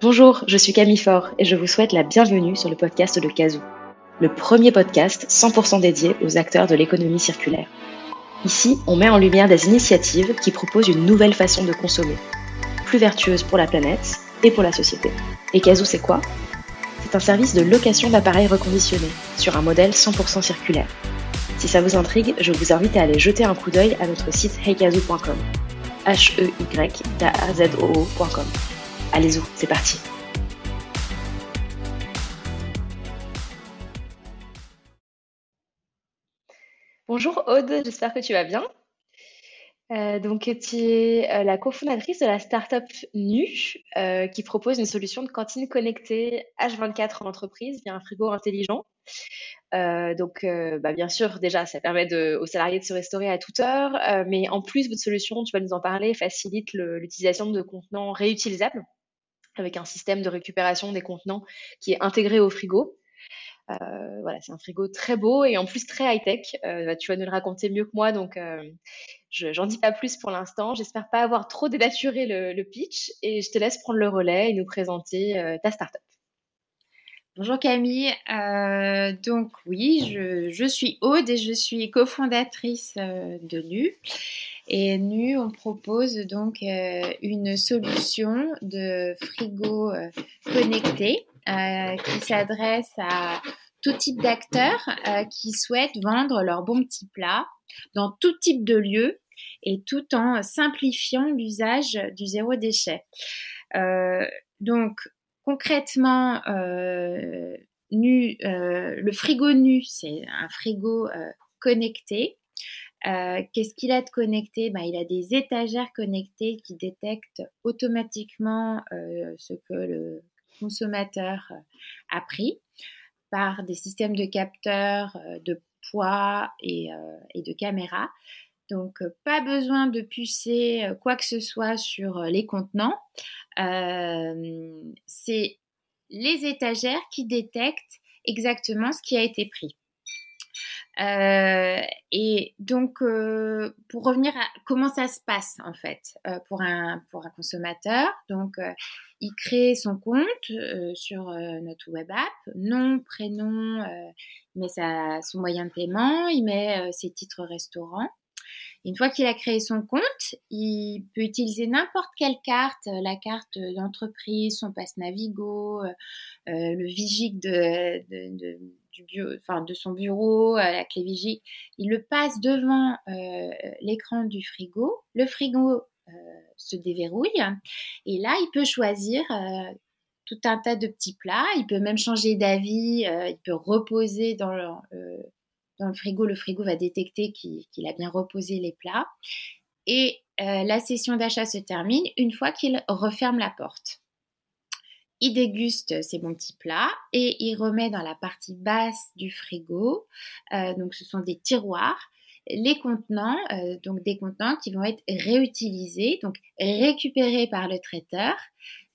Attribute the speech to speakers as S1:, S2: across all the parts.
S1: Bonjour, je suis Camille Faure et je vous souhaite la bienvenue sur le podcast de Kazoo, le premier podcast 100% dédié aux acteurs de l'économie circulaire. Ici, on met en lumière des initiatives qui proposent une nouvelle façon de consommer, plus vertueuse pour la planète et pour la société. Et Kazoo, c'est quoi? C'est un service de location d'appareils reconditionnés sur un modèle 100% circulaire. Si ça vous intrigue, je vous invite à aller jeter un coup d'œil à notre site heykazoo.com. h Allez-y, c'est parti. Bonjour Aude, j'espère que tu vas bien. Euh, donc, tu es euh, la cofondatrice de la startup NU, euh, qui propose une solution de cantine connectée H24 en entreprise via un frigo intelligent. donc, bah, bien sûr, déjà, ça permet aux salariés de se restaurer à toute heure, mais en plus, votre solution, tu vas nous en parler, facilite l'utilisation de contenants réutilisables avec un système de récupération des contenants qui est intégré au frigo. Euh, voilà, c'est un frigo très beau et en plus très high-tech. Euh, bah, tu vas nous le raconter mieux que moi, donc euh, je j'en dis pas plus pour l'instant. J'espère pas avoir trop dénaturé le, pitch et je te laisse prendre le relais et nous présenter ta startup.
S2: Bonjour Camille, donc oui, je, suis Aude et je suis cofondatrice de NU. Et NU, on propose donc euh, une solution de frigo euh, connecté euh, qui s'adresse à tout type d'acteurs qui souhaitent vendre leurs bons petits plats dans tout type de lieu et tout en simplifiant l'usage du zéro déchet. donc concrètement, nu, le frigo nu, c'est un frigo connecté euh, qu'est-ce qu'il a de connecté? Ben, Il a des étagères connectées qui détectent automatiquement euh, ce que le consommateur euh, a pris par des systèmes de capteurs, de poids et, de caméras. Donc, pas besoin de pucer quoi que ce soit sur les contenants. C'est les étagères qui détectent exactement ce qui a été pris. Euh, et donc, euh, pour revenir à comment ça se passe en fait euh, pour, un, pour un consommateur, donc il crée son compte sur notre web app, nom, prénom, il met sa, son moyen de paiement, il met ses titres restaurants. Une fois qu'il a créé son compte, il peut utiliser n'importe quelle carte, la carte d'entreprise, son passe Navigo, le Vigic de, de de son bureau, à la clé Vigic, il le passe devant euh, l'écran du frigo. Le frigo euh, se déverrouille et là, il peut choisir euh, tout un tas de petits plats. Il peut même changer d'avis. il peut reposer dans le, dans le frigo. Le frigo va détecter qu'il a bien reposé les plats. Et la session d'achat se termine une fois qu'il referme la porte il déguste ses bons petits plats et il remet dans la partie basse du frigo, euh, donc ce sont des tiroirs, les contenants, euh, donc des contenants qui vont être réutilisés, donc récupérés par le traiteur,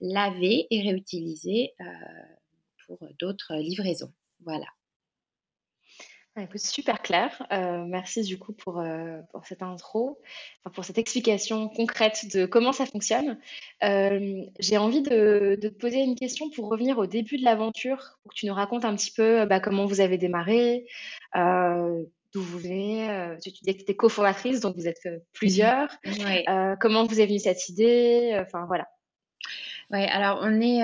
S2: lavés et réutilisés euh, pour d'autres livraisons. Voilà.
S1: Ah, super clair. Euh, merci du coup pour, euh, pour cette intro, pour cette explication concrète de comment ça fonctionne. Euh, j'ai envie de, de te poser une question pour revenir au début de l'aventure, pour que tu nous racontes un petit peu bah, comment vous avez démarré, d'où vous venez. tu, disais que tu étais cofondatrice, donc vous êtes plusieurs. comment vous est venue cette idée Enfin voilà.
S2: Oui, alors on est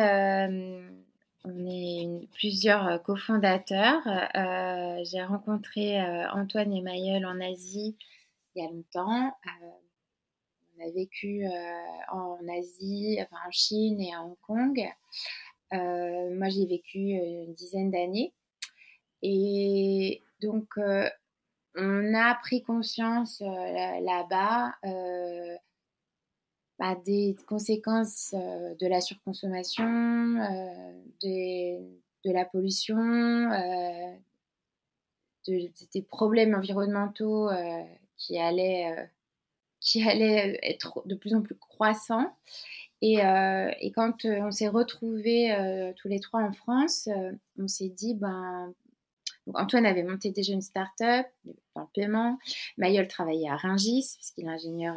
S2: on est plusieurs euh, cofondateurs. Euh, j'ai rencontré euh, Antoine et Mayol en Asie il y a longtemps. on a vécu en Asie, enfin en Chine et à Hong Kong. moi, j'ai vécu une dizaine d'années. Et donc, on a pris conscience là-bas bah, des conséquences euh, de la surconsommation, euh, de la pollution, euh, des problèmes environnementaux qui allaient, qui allaient être de plus en plus croissants. Et, quand on s'est retrouvés tous les trois en France, on s'est dit, ben, Antoine avait monté déjà une start-up dans le paiement. Mayol travaillait à Ringis, parce qu'il est ingénieur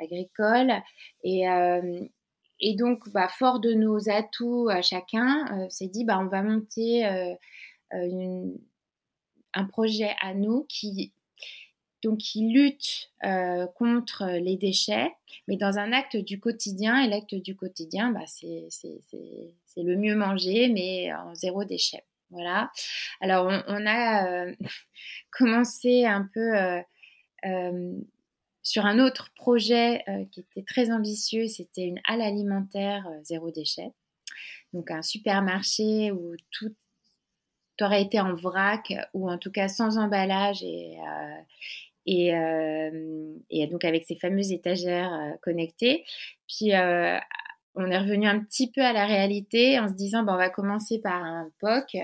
S2: agricole. Et, euh, et donc, bah, fort de nos atouts à chacun, s'est dit, bah, on va monter un projet à nous qui lutte contre les déchets, mais dans un acte du quotidien. Et l'acte du quotidien, bah, c'est le mieux manger, mais en zéro déchet. Voilà. Alors, on, a commencé un peu sur un autre projet qui était très ambitieux. C'était une halle alimentaire zéro déchet. Donc, un supermarché où tout aurait été en vrac ou en tout cas sans emballage et, et, et, donc avec ces fameuses étagères connectées. Puis on est revenu un petit peu à la réalité en se disant bon, on va commencer par un POC.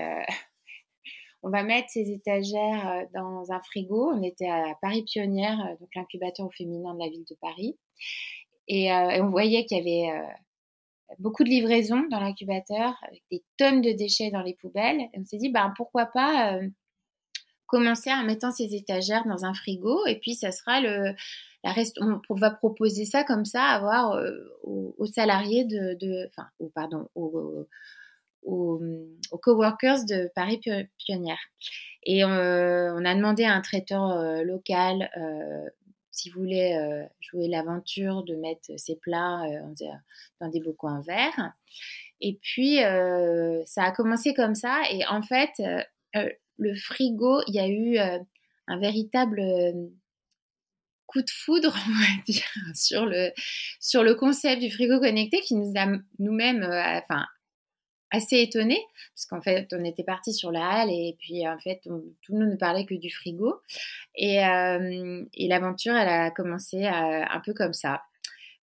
S2: Euh, on va mettre ces étagères euh, dans un frigo. On était à Paris Pionnière, euh, donc l'incubateur féminin de la ville de Paris. Et, on voyait qu'il y avait beaucoup de livraisons dans l'incubateur, avec des tonnes de déchets dans les poubelles. On s'est dit, ben, pourquoi pas commencer en mettant ces étagères dans un frigo et puis ça sera le reste, on, va proposer ça comme ça, avoir euh, aux, salariés de, aux, coworkers de Paris Pionnière. Et euh, on a demandé à un traiteur euh, local s'il voulait jouer l'aventure de mettre ses plats dans des bocaux en verre. Et puis, ça a commencé comme ça. Et en fait, le frigo, il y a eu un véritable coup de foudre, on va dire, sur le, sur le concept du frigo connecté qui nous a nous-mêmes, euh, enfin, assez étonnés, parce qu'en fait, on était parti sur la halle et puis en fait, tout le monde ne parlait que du frigo. Et, euh, et l'aventure, elle a commencé euh, un peu comme ça.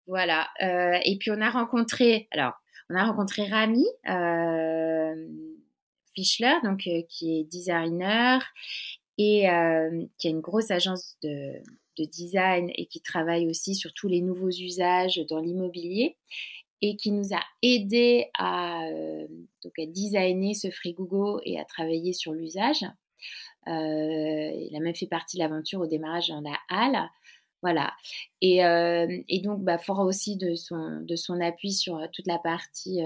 S2: Voilà. et puis on a rencontré, alors, on a rencontré Rami Fischler, donc qui est designer et qui a une grosse agence de design et qui travaille aussi sur tous les nouveaux usages dans l'immobilier et qui nous a aidé à, euh, donc à designer ce frigo et à travailler sur l'usage. Euh, il a même fait partie de l'aventure au démarrage dans la halle. Voilà. Et, euh, donc, bah, fort aussi de son, de son appui sur toute la partie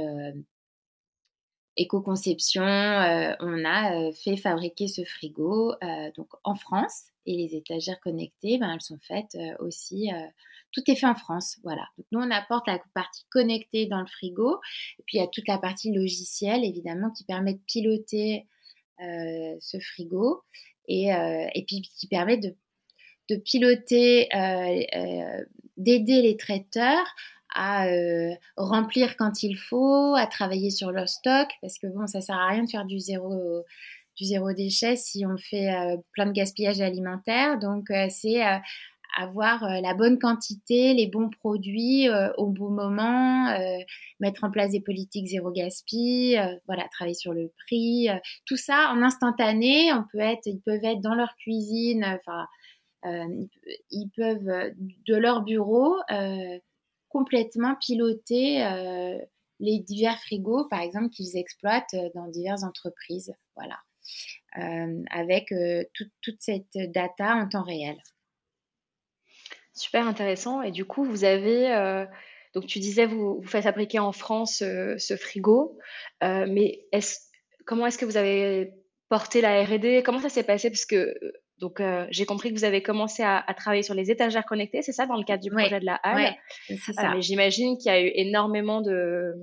S2: éco-conception, on a fait fabriquer ce frigo donc en France et les étagères connectées, ben, elles sont faites aussi. Euh, tout est fait en France, voilà. Donc nous, on apporte la partie connectée dans le frigo, et puis il y a toute la partie logicielle, évidemment, qui permet de piloter euh, ce frigo, et, et, puis qui permet de, de piloter, d'aider les traiteurs à remplir quand il faut, à travailler sur leur stock, parce que bon, ça sert à rien de faire du zéro du zéro déchet si on fait euh, plein de gaspillage alimentaire. Donc, euh, c'est euh, avoir la bonne quantité, les bons produits au bon moment, mettre en place des politiques zéro gaspille, voilà, travailler sur le prix, tout ça en instantané. On peut être, ils peuvent être dans leur cuisine, enfin, ils peuvent de leur bureau complètement piloter les divers frigos, par exemple, qu'ils exploitent dans diverses entreprises, voilà. Euh, avec euh, toute cette data en temps réel.
S1: Super intéressant. Et du coup, vous avez, euh, donc tu disais, vous, vous faites fabriquer en France ce frigo, mais est comment est-ce que vous avez porté la R&D Comment ça s'est passé? Parce que donc j'ai compris que vous avez commencé à, travailler sur les étagères connectées, c'est ça, dans le cadre du projet de la halle?
S2: c'est ça.
S1: mais j'imagine qu'il y a eu énormément de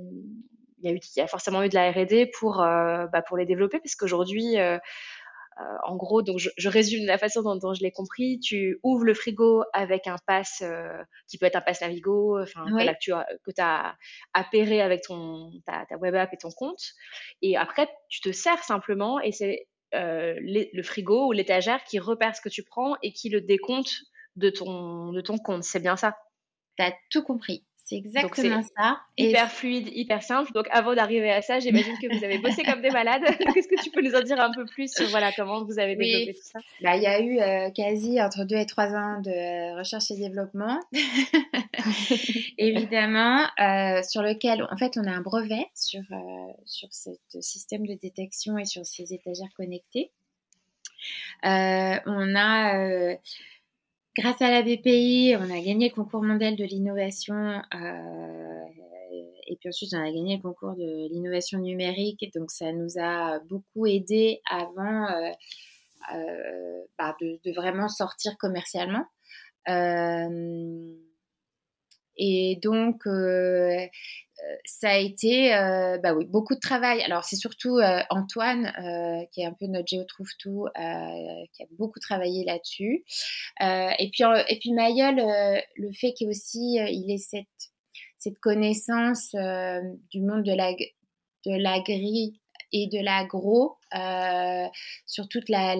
S1: il y, a eu, il y a forcément eu de la R&D pour, euh, bah, pour les développer, parce qu'aujourd'hui, euh, euh, en gros, donc je, résume la façon dont, je l'ai compris. Tu ouvres le frigo avec un pass qui peut être un pass Navigo, enfin que tu as, que as appairé avec ton ta, web app et ton compte. Et après, tu te sers simplement et c'est le frigo ou l'étagère qui repère ce que tu prends et qui le décompte de ton de ton compte. C'est bien ça?
S2: Tu as tout compris. C'est exactement ça.
S1: Hyper fluide, hyper simple. Donc avant d'arriver à ça, j'imagine que vous avez bossé comme des malades. Qu'est-ce que tu peux nous en dire un peu plus sur voilà, comment vous avez développé tout ça?
S2: Bah, Il y a eu euh, quasi entre 2 et 3 ans de recherche et développement, évidemment, euh, sur lequel en fait on a un brevet sur, euh, sur ce système de détection et sur ces étagères connectées. on a Grâce à la BPI, on a gagné le concours mondial de l'innovation euh, et puis ensuite, on a gagné le concours de l'innovation numérique. Donc, ça nous a beaucoup aidé avant bah, de, de, vraiment sortir commercialement. et donc, ça a été euh, bah oui, beaucoup de travail. Alors, c'est surtout euh, Antoine, euh, qui est un peu notre géotrouve-tout, qui a beaucoup travaillé là-dessus. et, puis, et puis, Mayol, le fait qu'il aussi il ait cette, cette connaissance du monde de la de l'agri et de l'agro euh, sur toute la,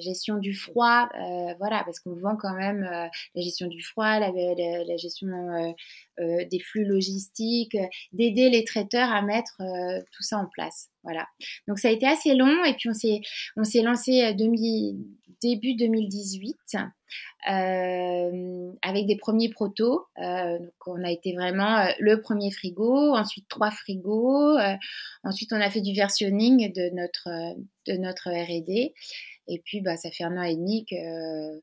S2: gestion du froid, euh, voilà, parce qu'on vend quand même euh, la gestion du froid, la, gestion des flux logistiques, d'aider les traiteurs à mettre tout ça en place, voilà. Donc ça a été assez long et puis on s'est on s'est lancé début 2018 euh, avec des premiers protos. Donc on a été vraiment le premier frigo, ensuite trois frigos, ensuite on a fait du versionning de notre de notre R&D et puis bah ça fait un an et demi que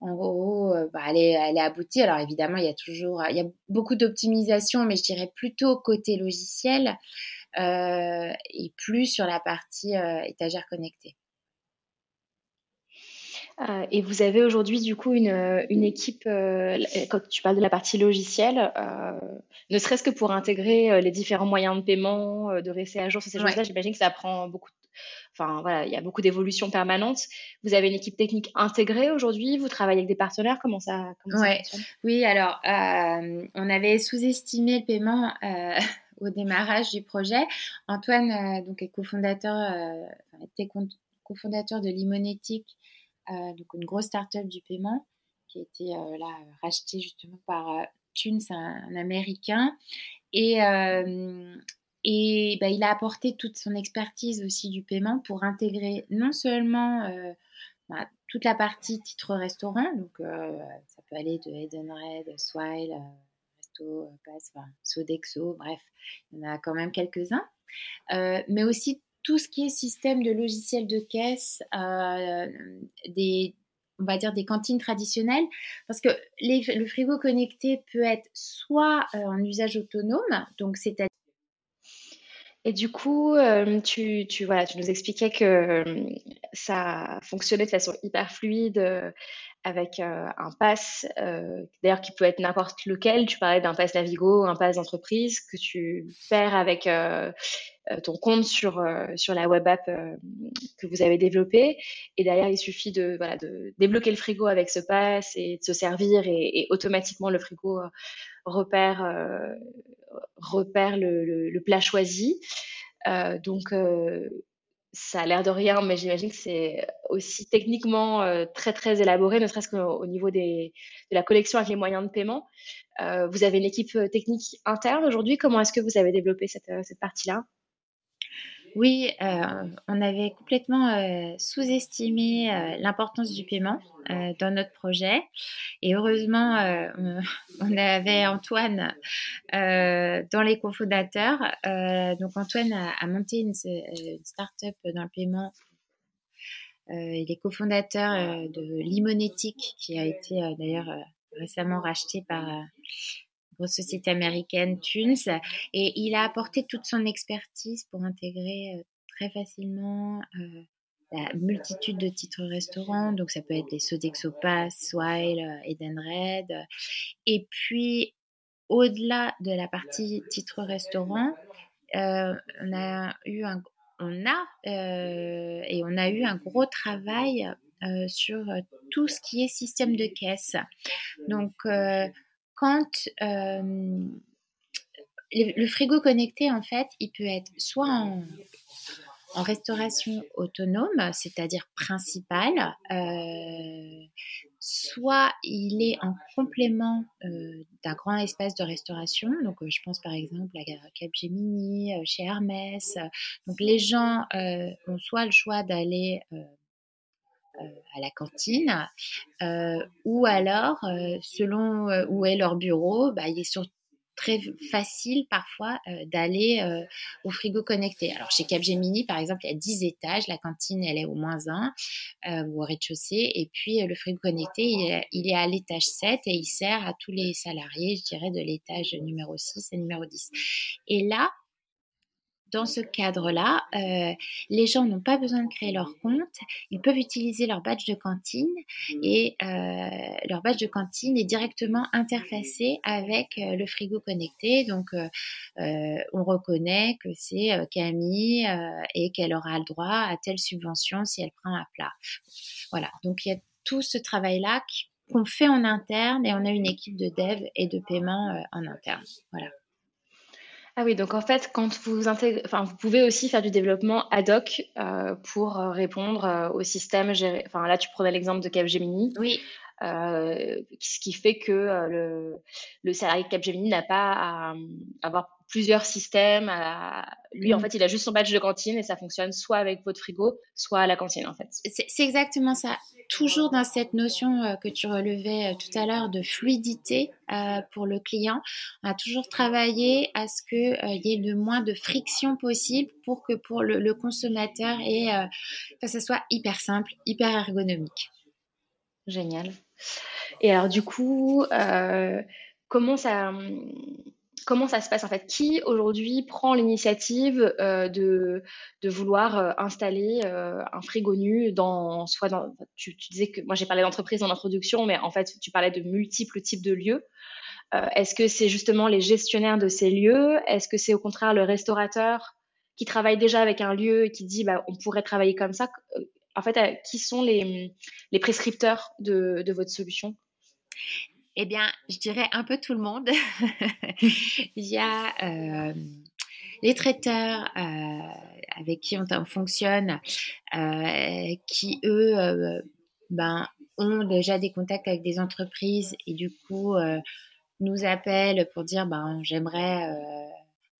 S2: en gros, bah, elle, est, elle est aboutie. Alors évidemment, il y a toujours, il y a beaucoup d'optimisation, mais je dirais plutôt côté logiciel et plus sur la partie étagère connectée.
S1: Euh, et vous avez aujourd'hui du coup une, euh, une équipe, euh, quand tu parles de la partie logicielle, ne serait-ce que pour intégrer les différents moyens de paiement, de rester à jour sur ces choses-là, j'imagine que ça prend beaucoup de... Enfin voilà, il y a beaucoup d'évolutions permanentes. Vous avez une équipe technique intégrée aujourd'hui Vous travaillez avec des partenaires Comment ça, comment
S2: ça fonctionne? Oui, alors on avait sous-estimé le paiement au démarrage du projet. Antoine, donc est cofondateur, était cofondateur de Limonétique euh, donc une grosse start-up du paiement qui a été euh, là rachetée justement par euh, Tunes, un, américain. Et, et bah, il a apporté toute son expertise aussi du paiement pour intégrer non seulement bah, toute la partie titre restaurant, donc ça peut aller de Edenred, Swile, Resto, Pass, Sodexo, bref, il y en a quand même quelques-uns, mais aussi tout ce qui est système de logiciel de caisse, euh, des, on va dire des cantines traditionnelles, parce que le frigo connecté peut être soit euh, en usage autonome, donc c'est à
S1: et du coup, euh, tu, tu, voilà, tu nous expliquais que ça fonctionnait de façon hyper fluide avec un pass, d'ailleurs qui peut être n'importe lequel. Tu parlais d'un pass Navigo, un pass d'entreprise que tu perds avec ton compte sur, euh, sur la web app euh, que vous avez développée. Et derrière, il suffit de, voilà, de débloquer le frigo avec ce pass et de se servir et, automatiquement le frigo repère, repère le, le, plat choisi. donc, ça a l'air de rien, mais j'imagine que c'est aussi techniquement très très élaboré, ne serait-ce qu'au niveau des, de la collection avec les moyens de paiement. vous avez une équipe technique interne aujourd'hui. Comment est-ce que vous avez développé cette, cette partie-là?
S2: Oui, euh, on avait complètement euh, sous-estimé euh, l'importance du paiement dans notre projet. Et heureusement, on, avait Antoine dans les cofondateurs. donc Antoine a, monté une, start-up dans le paiement. il est cofondateur de Limonétique, qui a été d'ailleurs récemment racheté par société américaine, Tunes, et il a apporté toute son expertise pour intégrer euh, très facilement euh, la multitude de titres restaurants, donc ça peut être les Sodexo Pass, Swile, euh, Edenred, et puis au-delà de la partie titres restaurants, on a eu un on a et on a eu un gros travail sur tout ce qui est système de caisse. Donc quand euh, le, frigo connecté, en fait, il peut être soit en, restauration autonome, c'est-à-dire principale, euh, soit il est en complément euh, d'un grand espace de restauration. Donc, je pense par exemple à Capgemini, chez Hermès. Donc, les gens ont soit le choix d'aller à la cantine, euh, ou alors, euh, selon où est leur bureau, bah, il est sur très facile parfois d'aller au frigo connecté. Alors chez Capgemini, par exemple, il y a 10 étages, la cantine, elle est au moins 1 ou au rez-de-chaussée, et puis le frigo connecté, il est, à l'étage 7 et il sert à tous les salariés, je dirais, de l'étage numéro 6 et numéro 10. Et là, dans ce cadre-là, euh, les gens n'ont pas besoin de créer leur compte, ils peuvent utiliser leur badge de cantine et euh, leur badge de cantine est directement interfacé avec euh, le frigo connecté. Donc, on reconnaît que c'est Camille et qu'elle aura le droit à telle subvention si elle prend un plat. Voilà, donc il y a tout ce travail-là qu'on fait en interne et on a une équipe de dev et de paiement en interne. Voilà.
S1: Ah oui, donc en fait, quand vous intégrez, enfin, vous pouvez aussi faire du développement ad hoc euh, pour euh, répondre euh, au système géré. Enfin, là, tu prenais l'exemple de Capgemini.
S2: Oui.
S1: ce qui fait que le, le salarié de Capgemini n'a pas à, avoir plusieurs systèmes. Lui, en mm. fait, il a juste son badge de cantine et ça fonctionne soit avec votre frigo, soit à la cantine, en fait.
S2: C'est exactement ça. Toujours dans cette notion euh, que tu relevais euh, tout à l'heure de fluidité euh, pour le client, on a toujours travaillé à ce qu'il y ait le moins de friction possible pour que pour le, consommateur et que ça soit hyper simple, hyper ergonomique.
S1: Génial. Et alors du coup, comment ça comment ça se passe en fait? Qui aujourd'hui prend l'initiative euh, de, de, vouloir euh, installer euh, un frigo nu dans soit dans tu, disais que moi j'ai parlé d'entreprise en introduction, mais en fait tu parlais de multiples types de lieux. Est-ce que c'est justement les gestionnaires de ces lieux? Est-ce que c'est au contraire le restaurateur qui travaille déjà avec un lieu et qui dit bah, on pourrait travailler comme ça? En fait, qui sont les, les prescripteurs de, de votre solution?
S2: Eh bien, je dirais un peu tout le monde. Il y a euh, les traiteurs euh, avec qui on, fonctionne, euh, qui eux, ben, ont déjà des contacts avec des entreprises et du coup nous appellent pour dire ben, j'aimerais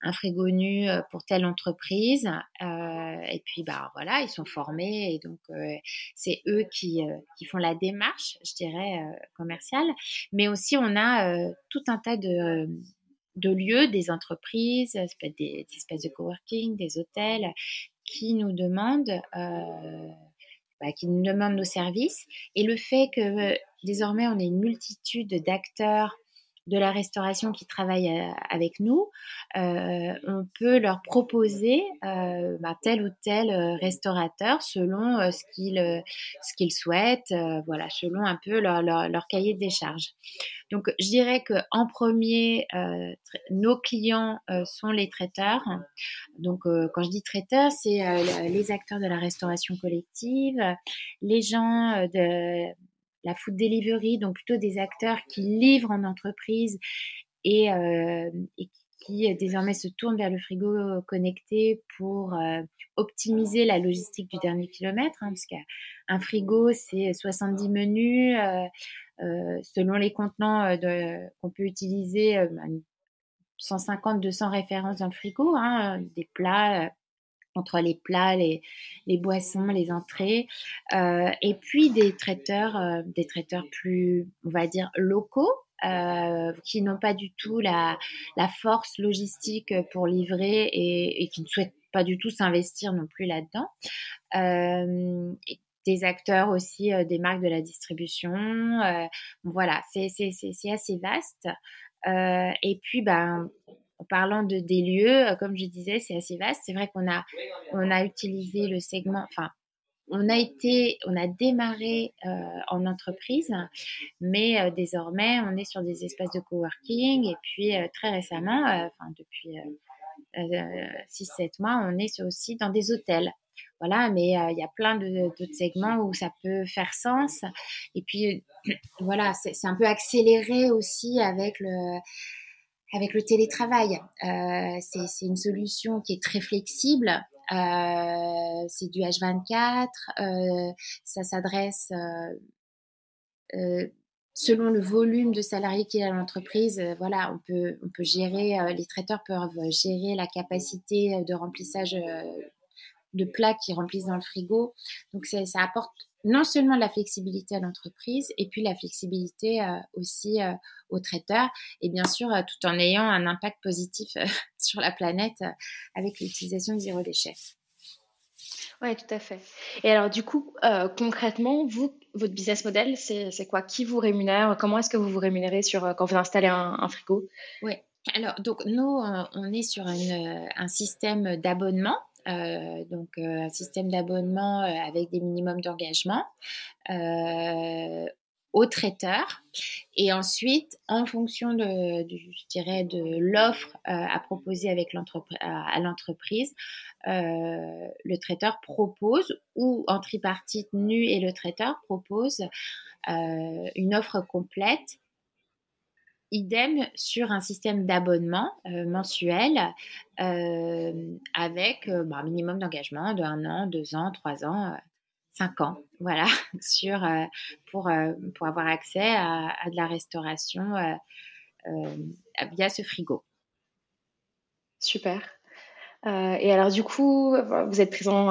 S2: un frigo nu euh, pour telle entreprise. Euh, et puis, bah voilà, ils sont formés et donc euh, c'est eux qui, qui font la démarche, je dirais, commerciale. Mais aussi, on a tout un tas de, de lieux, des entreprises, des, des, espaces de coworking, des hôtels qui nous demandent. Bah, qui nous demandent nos services et le fait que désormais on ait une multitude d'acteurs de la restauration qui travaillent euh, avec nous, euh, on peut leur proposer euh, bah, tel ou tel restaurateur selon ce qu'ils ce qu'ils souhaitent, voilà, selon un peu leur, leur, cahier des charges. Donc, je dirais que en premier, nos clients sont les traiteurs. Donc, quand je dis traiteurs, c'est les acteurs de la restauration collective, les gens de la food delivery, donc plutôt des acteurs qui livrent en entreprise et, euh, qui euh, désormais se tournent vers le frigo connecté pour euh, optimiser la logistique du dernier kilomètre, hein, parce qu'un frigo, c'est 70 menus, selon les contenants qu'on peut utiliser, 150-200 ben, références dans le frigo, hein, des plats entre les plats, les, boissons, les entrées, euh, et puis des traiteurs, euh, des traiteurs plus, on va dire, locaux, euh, qui n'ont pas du tout la, force logistique pour livrer et, qui ne souhaitent pas du tout s'investir non plus là-dedans. Des acteurs aussi, des marques de la distribution. voilà, c'est assez vaste. et puis, ben, en parlant de des lieux, euh, comme je disais, c'est assez vaste. C'est vrai qu'on a, on a utilisé le segment, enfin, on a été, on a démarré euh, en entreprise, mais euh, désormais, on est sur des espaces de coworking et puis très récemment, enfin depuis 6-7 mois, on est aussi dans des hôtels. Voilà, mais il y a plein d'autres segments où ça peut faire sens. Et puis, voilà, c'est un peu accéléré aussi avec le avec le télétravail. Euh, c'est une solution qui est très flexible. Euh, c'est du H24. Euh, ça s'adresse selon le volume de salariés qu'il y a dans l'entreprise. voilà, on peut, on peut gérer, les traiteurs peuvent gérer la capacité de remplissage de plats qui remplissent dans le frigo. Donc ça apporte non seulement la flexibilité à l'entreprise, et puis la flexibilité aussi aux traiteurs, et bien sûr tout en ayant un impact positif sur la planète avec l'utilisation de zéro déchet.
S1: Oui, tout à fait. Et alors, du coup, euh, concrètement, vous, votre business model, c'est quoi? Qui vous rémunère? Comment est-ce que vous vous rémunérez sur, euh, quand vous installez un, frigo?
S2: Oui. Alors, donc, nous, euh, on est sur un système d'abonnement. Donc, un système d'abonnement avec des minimums d'engagement au traiteur. Et ensuite, en fonction de, je dirais, de l'offre euh, à proposer avec à, l'entreprise, euh, le traiteur propose, ou en tripartite nu et le traiteur propose euh, une offre complète. Idem sur un système d'abonnement mensuel avec bah, un minimum d'engagement de un an, deux ans, trois ans, 5 ans, voilà, sur, euh, pour, euh, pour avoir accès à, de la restauration euh, via ce frigo.
S1: Super. Et alors du coup, vous êtes présent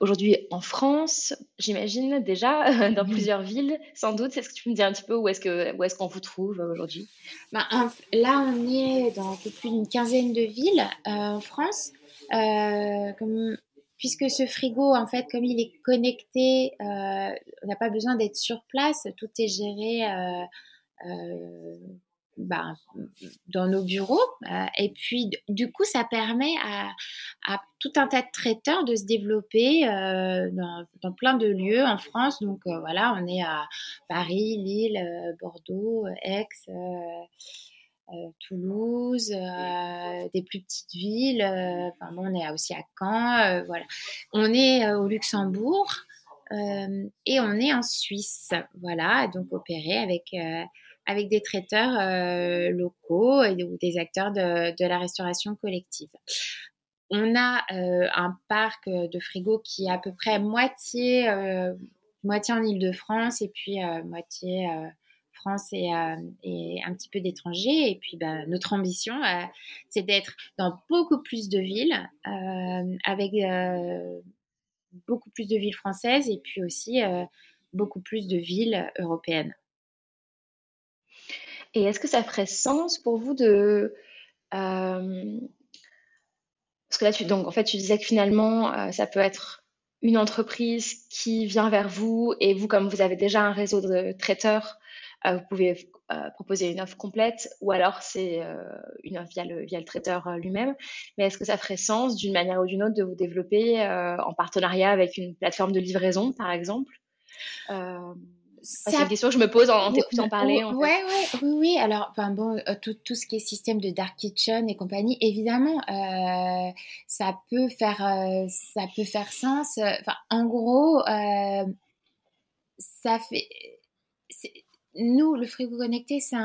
S1: aujourd'hui en France, j'imagine déjà, dans plusieurs villes, sans doute. Est-ce que tu peux me dire un petit peu où est-ce que est-ce qu'on vous trouve aujourd'hui?
S2: Ben, Là, on est dans un peu plus d'une quinzaine de villes en France. comme puisque ce frigo, en fait, comme il est connecté, euh, on n'a pas besoin d'être sur place, tout est géré euh, euh, bah, dans nos bureaux. et puis, du coup, ça permet à, tout un tas de traiteurs de se développer dans, dans, plein de lieux en France. Donc, voilà, on est à Paris, Lille, Bordeaux, Aix. Euh, Toulouse, euh, des plus petites villes. Euh, enfin bon, on est aussi à Caen, voilà. On est au Luxembourg et on est en Suisse, voilà. Donc opérer avec avec des traiteurs locaux et, ou des acteurs de, la restauration collective. On a un parc de frigo qui est à peu près moitié moitié en Île-de-France et puis moitié France euh, et, un petit peu d'étrangers. Et puis, bah, notre ambition, euh, c'est d'être dans beaucoup plus de villes, euh, avec beaucoup plus de villes françaises et puis aussi beaucoup plus de villes européennes.
S1: Et est-ce que ça ferait sens pour vous de... Parce que là, tu, donc, en fait, tu disais que finalement, ça peut être une entreprise qui vient vers vous et vous, comme vous avez déjà un réseau de traiteurs, euh, vous pouvez euh, proposer une offre complète ou alors c'est euh, une offre via le, via le traiteur lui-même. Mais est-ce que ça ferait sens d'une manière ou d'une autre de vous développer en partenariat avec une plateforme de livraison, par exemple? C'est une question que je me pose en, t'écoutant parler.
S2: En ouais, ouais, oui, oui. Alors, enfin, bon, tout, tout, ce qui est système de dark kitchen et compagnie, évidemment, ça peut faire, ça peut faire sens. Enfin, en gros, ça fait nous, le frigo connecté, c'est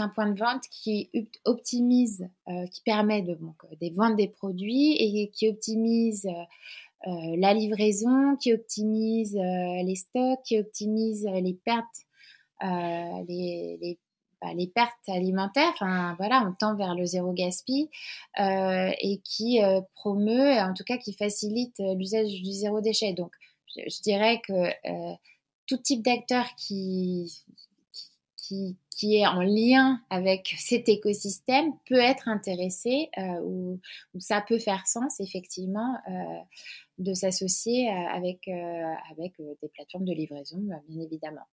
S2: un, point de vente qui optimise, euh, qui permet de, donc, de vendre des produits et qui optimise euh, euh, la livraison, qui optimise les stocks, qui optimise les pertes, les, bah, les, pertes alimentaires. Enfin, voilà, on tend vers le zéro gaspille et qui promeut, en tout cas, qui facilite l'usage du zéro déchet. Donc, je dirais que tout type d'acteurs qui qui, est en lien avec cet écosystème peut être intéressé euh, ou, ça peut faire sens effectivement euh, de s'associer euh, avec, avec des plateformes de livraison, bien évidemment.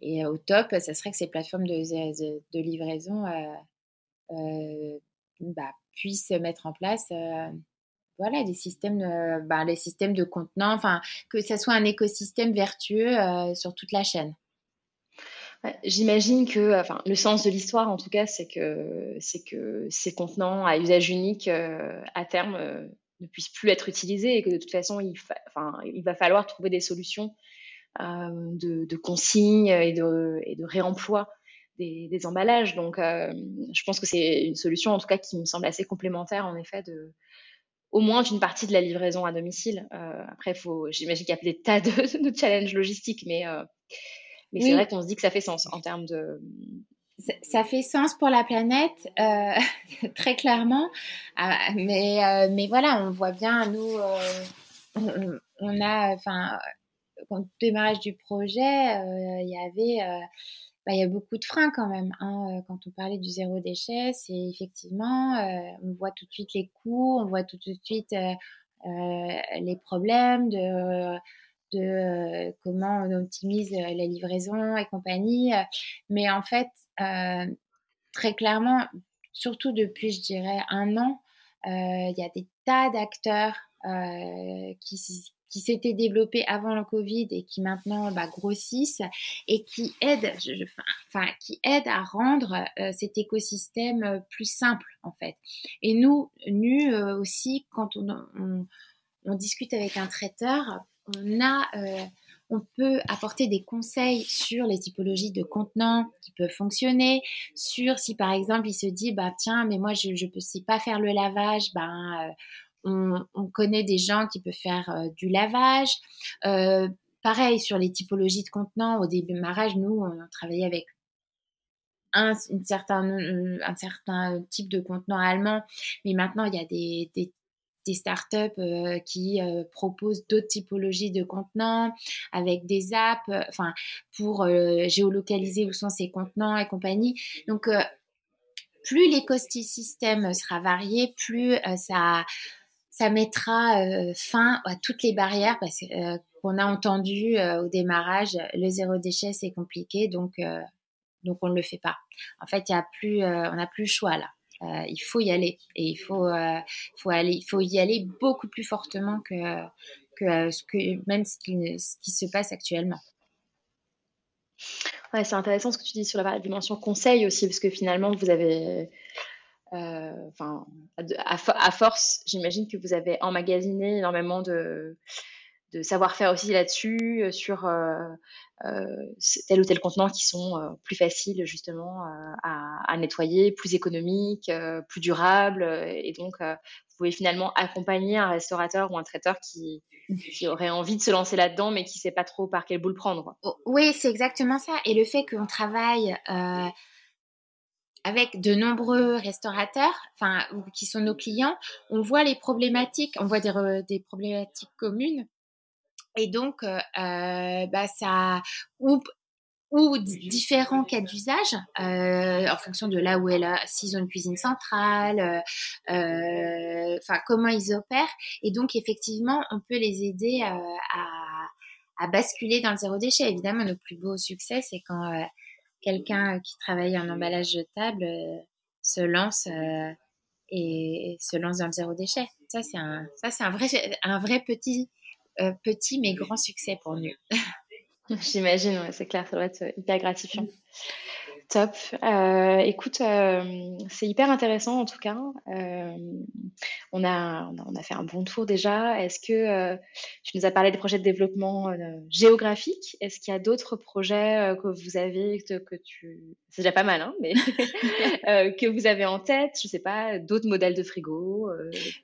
S2: Et au top, ça serait que ces plateformes de, de, livraison bah, puissent mettre en place voilà, des systèmes, bah, les systèmes de contenants, enfin, que ça soit un écosystème vertueux sur toute la chaîne.
S1: J'imagine que, enfin, le sens de l'histoire, en tout cas, c'est que, c'est que ces contenants à usage unique, euh, à terme, euh, ne puissent plus être utilisés et que de toute façon, il, va falloir trouver des solutions euh, de, de, consignes et de, réemploi des, emballages. Donc, je pense que c'est une solution, en tout cas, qui me semble assez complémentaire, en effet, de, au moins d'une partie de la livraison à domicile. après, j'imagine qu'il y a des tas de, de challenges logistiques, mais mais c'est vrai qu'on se dit que ça fait sens en termes de.
S2: Ça, fait sens pour la planète, euh, très clairement. Ah, mais, euh, mais voilà, on voit bien, nous, euh, on, a, enfin, au démarrage du projet, il y avait bah, il y a beaucoup de freins quand même. Hein, quand on parlait du zéro déchet, c'est effectivement, on voit tout de suite les coûts, on voit tout de suite les problèmes de de comment on optimise la livraison et compagnie. Mais en fait, très clairement, surtout depuis, je dirais, un an, il y a des tas d'acteurs qui, qui s'étaient développés avant le Covid et qui maintenant bah, grossissent et qui aident, enfin, qui aident à rendre cet écosystème plus simple en fait. Et nous, NU aussi, quand on, on, discute avec un traiteur, on a on peut apporter des conseils sur les typologies de contenants qui peuvent fonctionner, sur si par exemple il se dit bah tiens mais moi je ne peux pas faire le lavage, ben on, connaît des gens qui peuvent faire euh, du lavage. Euh, pareil sur les typologies de contenants. Au démarrage, nous on travaillait avec un, certain, un certain type de contenant allemand, mais maintenant il y a des des startups euh, qui euh, proposent d'autres typologies de contenants avec des apps, euh, enfin pour géolocaliser où sont ces contenants et compagnie. Donc plus l'écosystème sera varié, plus ça ça mettra fin à toutes les barrières parce qu'on a entendu au démarrage le zéro déchet c'est compliqué donc donc on ne le fait pas. En fait, il y a plus on n'a plus le choix là. Euh, il faut y aller et il faut, euh, il faut y aller beaucoup plus fortement que, que, euh, ce que même ce qui, se passe actuellement.
S1: Ouais, c'est intéressant ce que tu dis sur la dimension conseil aussi, parce que finalement, vous avez, à, force, j'imagine que vous avez emmagasiné énormément de, de savoir-faire aussi là-dessus, sur euh, tel ou tel contenant qui sont euh, plus faciles justement euh, à, nettoyer, plus économiques, plus durables. et donc, vous pouvez finalement accompagner un restaurateur ou un traiteur qui, qui aurait envie de se lancer là-dedans, mais qui ne sait pas trop par quel bout le prendre.
S2: Oh, oui, c'est exactement ça. Et le fait qu'on travaille avec de nombreux restaurateurs, enfin, qui sont nos clients, on voit les problématiques, on voit des, des problématiques communes et donc, euh, euh, bah, ça ou, ou différents cas d'usage euh, en fonction de là où elle a, s'ils ont une cuisine centrale, enfin comment ils opèrent. Et donc, effectivement, on peut les aider à, à, basculer dans le zéro déchet. Évidemment, notre plus beau succès, c'est quand quelqu'un qui travaille en emballage jetable se lance et, se lance dans le zéro déchet. Ça, c'est un, ça, c'est un vrai, un vrai petit euh, petit mais grand succès pour nous.
S1: J'imagine, c'est clair, ça doit être hyper gratifiant. Top. Euh, écoute, euh, c'est hyper intéressant en tout cas. Euh, on, a, on, a, fait un bon tour déjà. Est-ce que tu nous as parlé des projets de développement géographique Est-ce qu'il y a d'autres projets que vous avez que, tu c'est déjà pas mal, hein, mais que vous avez en tête Je sais pas, d'autres modèles de frigo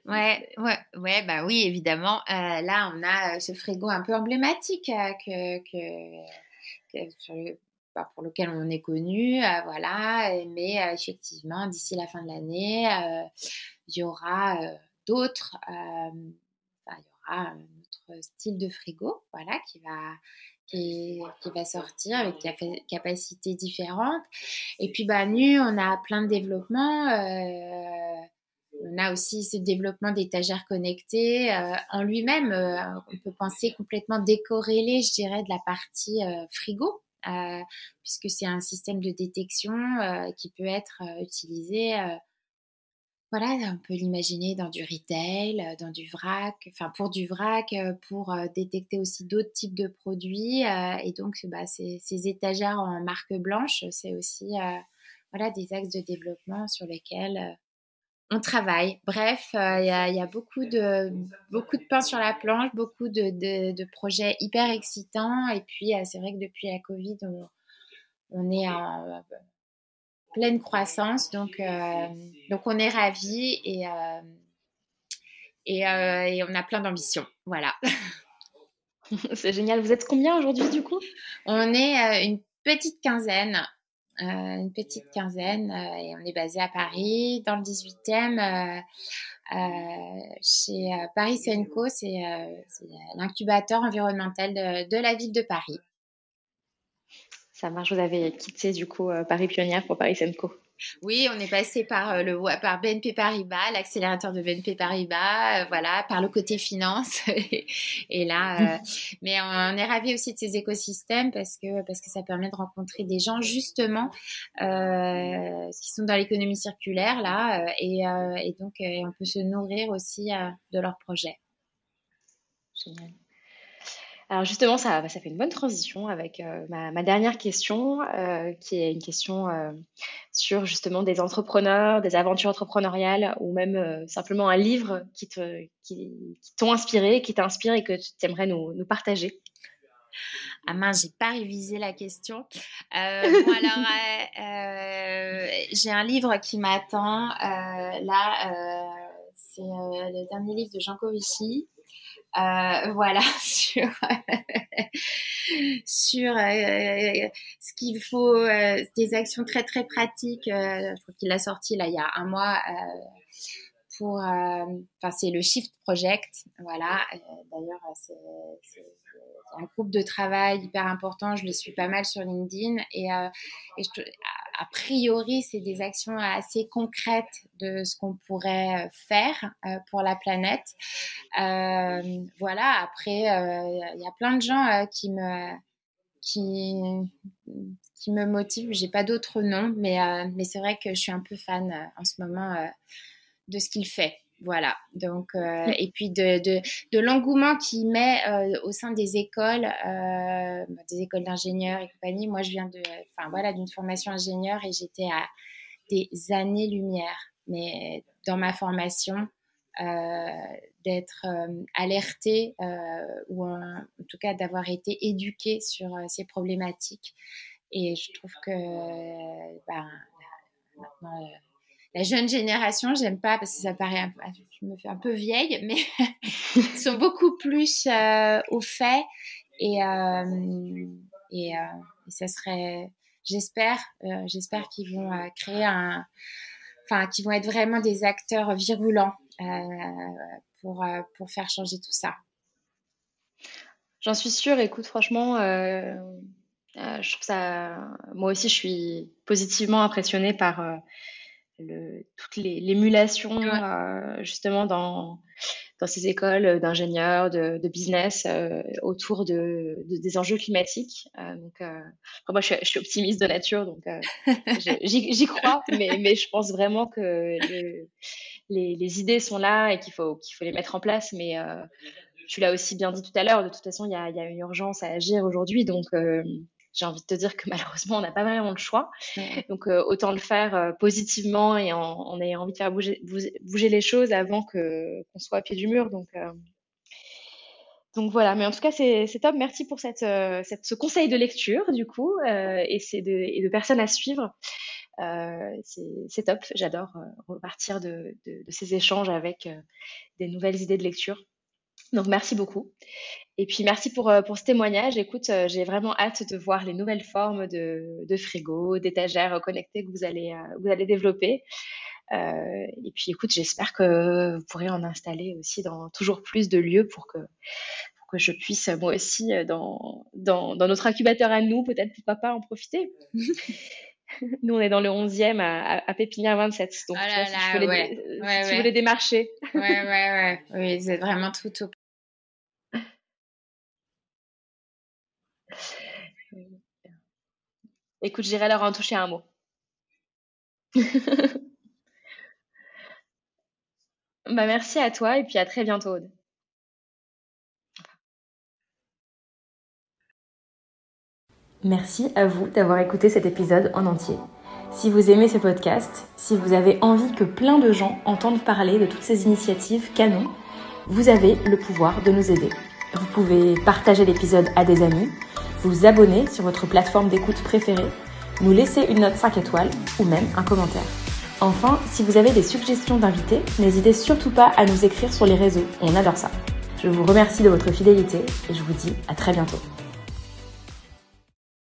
S2: Ouais, ouais, ouais, bah oui, évidemment. là, on a ce frigo un peu emblématique que, sur pour lequel on est connu, euh, voilà. Mais euh, effectivement, d'ici la fin de l'année, euh, il y aura d'autres, il y aura notre style de frigo, voilà, qui va qui, va sortir avec des capacités différentes. Et puis, bah, nu, on a plein de développements. on a aussi ce développement d'étagères connectées en lui-même. on peut penser complètement décorrélé, je dirais, de la partie frigo. Euh, puisque c'est un système de détection euh, qui peut être euh, utilisé voilà, on peut l'imaginer dans du retail, dans du vrac, enfin pour du vrac, pour détecter aussi d'autres types de produits. et donc, bah, ces, étagères en marque blanche, c'est aussi voilà, des axes de développement sur lesquels on travaille. Bref, euh, il y, a, beaucoup de beaucoup de pain sur la planche, beaucoup de, projets hyper excitants. Et puis, euh, c'est vrai que depuis la Covid, on, est en euh, pleine croissance, donc donc on est ravis et et, on a plein d'ambition. Voilà.
S1: c'est génial. Vous êtes combien aujourd'hui du coup?
S2: On est une petite quinzaine. Une petite quinzaine, et on est basé à Paris, dans le 18e, chez Paris Senco, c'est l'incubateur environnemental de, de, la ville de Paris.
S1: Ça marche, vous avez quitté du coup Paris Pionnière pour Paris Senco.
S2: Oui, on est passé par euh, le par BNP Paribas, l'accélérateur de BNP Paribas, euh, voilà, par le côté finance. et là, euh, mais on, est ravi aussi de ces écosystèmes parce que parce que ça permet de rencontrer des gens justement qui sont dans l'économie circulaire là, et, et donc on peut se nourrir aussi de leurs projets.
S1: Génial. Alors justement, ça, ça fait une bonne transition avec euh, ma, dernière question, euh, qui est une question euh, sur justement des entrepreneurs, des aventures entrepreneuriales, ou même simplement un livre qui te, qui, t'ont inspiré, qui t'inspire et que tu aimerais nous, partager.
S2: Ah mince, j'ai pas révisé la question. alors, j'ai un livre qui m'attend. là, c'est le dernier livre de Jean Covici euh, voilà, sur, sur euh, ce qu'il faut, euh, des actions très très pratiques. je crois qu'il l'a sorti là il y a un mois. Pour, enfin c'est le Shift Project, voilà. D'ailleurs, c'est un groupe de travail hyper important. Je les suis pas mal sur LinkedIn et, a priori, c'est des actions assez concrètes de ce qu'on pourrait faire euh, pour la planète. Euh, voilà, après, euh, il y a plein de gens qui me qui, qui me motivent. J'ai pas d'autres noms, mais, mais c'est vrai que je suis un peu fan en ce moment de ce qu'il fait. Voilà. Donc, euh, et puis de, de, de l'engouement qu'il met euh, au sein des écoles, euh, des écoles d'ingénieurs et compagnie. Moi, je viens de, enfin voilà, d'une formation ingénieur et j'étais à des années-lumière, mais dans ma formation, d'être alertée ou en, tout cas d'avoir été éduquée sur ces problématiques. Et je trouve que ben, maintenant la jeune génération, j'aime pas parce que ça paraît, je me fais un peu vieille, mais ils sont beaucoup plus euh, au fait et euh, et, euh, ça serait, j'espère, j'espère qu'ils vont créer un, enfin, qu'ils vont être vraiment des acteurs virulents pour pour faire changer tout ça.
S1: J'en suis sûre. Écoute, franchement. je trouve ça. Moi aussi, je suis positivement impressionnée par le, toute l'émulation euh, justement dans, dans ces écoles d'ingénieurs, de, de, business euh, autour de, de, des enjeux climatiques. Euh, donc, euh, moi, je suis, je suis, optimiste de nature, donc euh, j'y crois, mais, mais je pense vraiment que le, les, les, idées sont là et qu'il faut, qu'il faut les mettre en place. Mais tu l'as aussi bien dit tout à l'heure, de toute façon, il y a, y a, une urgence à agir aujourd'hui. Donc, j'ai envie de te dire que malheureusement, on n'a pas vraiment le choix. Donc, euh, autant le faire euh, positivement et en, en, ayant envie de faire bouger, bouger, les choses avant que qu'on soit à pied du mur. Donc, euh, donc voilà. Mais en tout cas, c'est top. Merci pour cette, cette, ce conseil de lecture, du coup, et, c'est de, et de personnes à suivre. c'est top. J'adore repartir de, de, de, ces échanges avec des nouvelles idées de lecture. Donc merci beaucoup. Et puis merci pour, euh, pour ce témoignage. Écoute, euh, j'ai vraiment hâte de voir les nouvelles formes de, de frigo, d'étagères connectées que vous allez, euh, vous allez développer. Euh, et puis écoute, j'espère que vous pourrez en installer aussi dans toujours plus de lieux pour que, pour que je puisse moi aussi dans, dans, dans notre incubateur à nous, peut-être pourquoi pas en profiter. Nous, on est dans le 11e à, à Pépinière 27. Donc, oh là si, là, tu voulais, ouais. si ouais, tu voulais démarcher.
S2: Ouais, ouais, ouais. Oui, c'est vraiment tout au
S1: Écoute, j'irai leur en toucher un mot. bah, merci à toi et puis à très bientôt, Aude. Merci à vous d'avoir écouté cet épisode en entier. Si vous aimez ce podcast, si vous avez envie que plein de gens entendent parler de toutes ces initiatives canon, vous avez le pouvoir de nous aider. Vous pouvez partager l'épisode à des amis, vous abonner sur votre plateforme d'écoute préférée, nous laisser une note 5 étoiles ou même un commentaire. Enfin, si vous avez des suggestions d'invités, n'hésitez surtout pas à nous écrire sur les réseaux, on adore ça. Je vous remercie de votre fidélité et je vous dis à très bientôt.